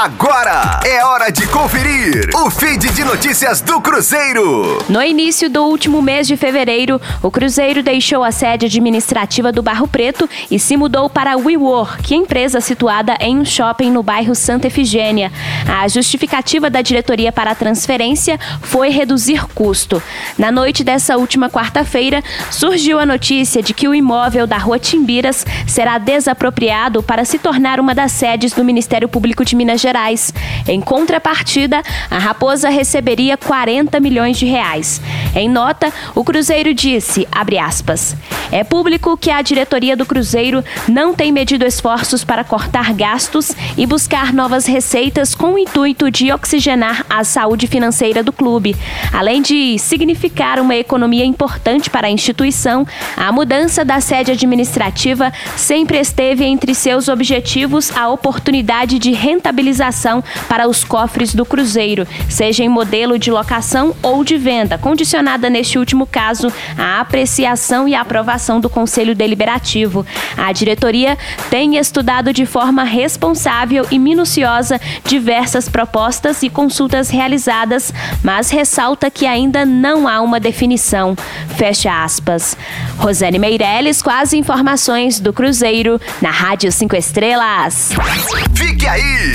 Agora é hora de conferir o feed de notícias do Cruzeiro. No início do último mês de fevereiro, o Cruzeiro deixou a sede administrativa do Barro Preto e se mudou para a WeWork, empresa situada em um shopping no bairro Santa Efigênia. A justificativa da diretoria para a transferência foi reduzir custo. Na noite dessa última quarta-feira, surgiu a notícia de que o imóvel da Rua Timbiras será desapropriado para se tornar uma das sedes do Ministério Público de Minas Gerais. Em contrapartida, a Raposa receberia 40 milhões de reais. Em nota, o Cruzeiro disse, aspas, é público que a diretoria do Cruzeiro não tem medido esforços para cortar gastos e buscar novas receitas com o intuito de oxigenar a saúde financeira do clube. Além de significar uma economia importante para a instituição, a mudança da sede administrativa sempre esteve entre seus objetivos a oportunidade de rentabilização para os cofres do Cruzeiro, seja em modelo de locação ou de venda, condicionada neste último caso à apreciação e aprovação do Conselho Deliberativo. A diretoria tem estudado de forma responsável e minuciosa diversas propostas e consultas realizadas, mas ressalta que ainda não há uma definição. Fecha aspas. Rosane Meirelles com as informações do Cruzeiro na Rádio 5 Estrelas. Fique aí!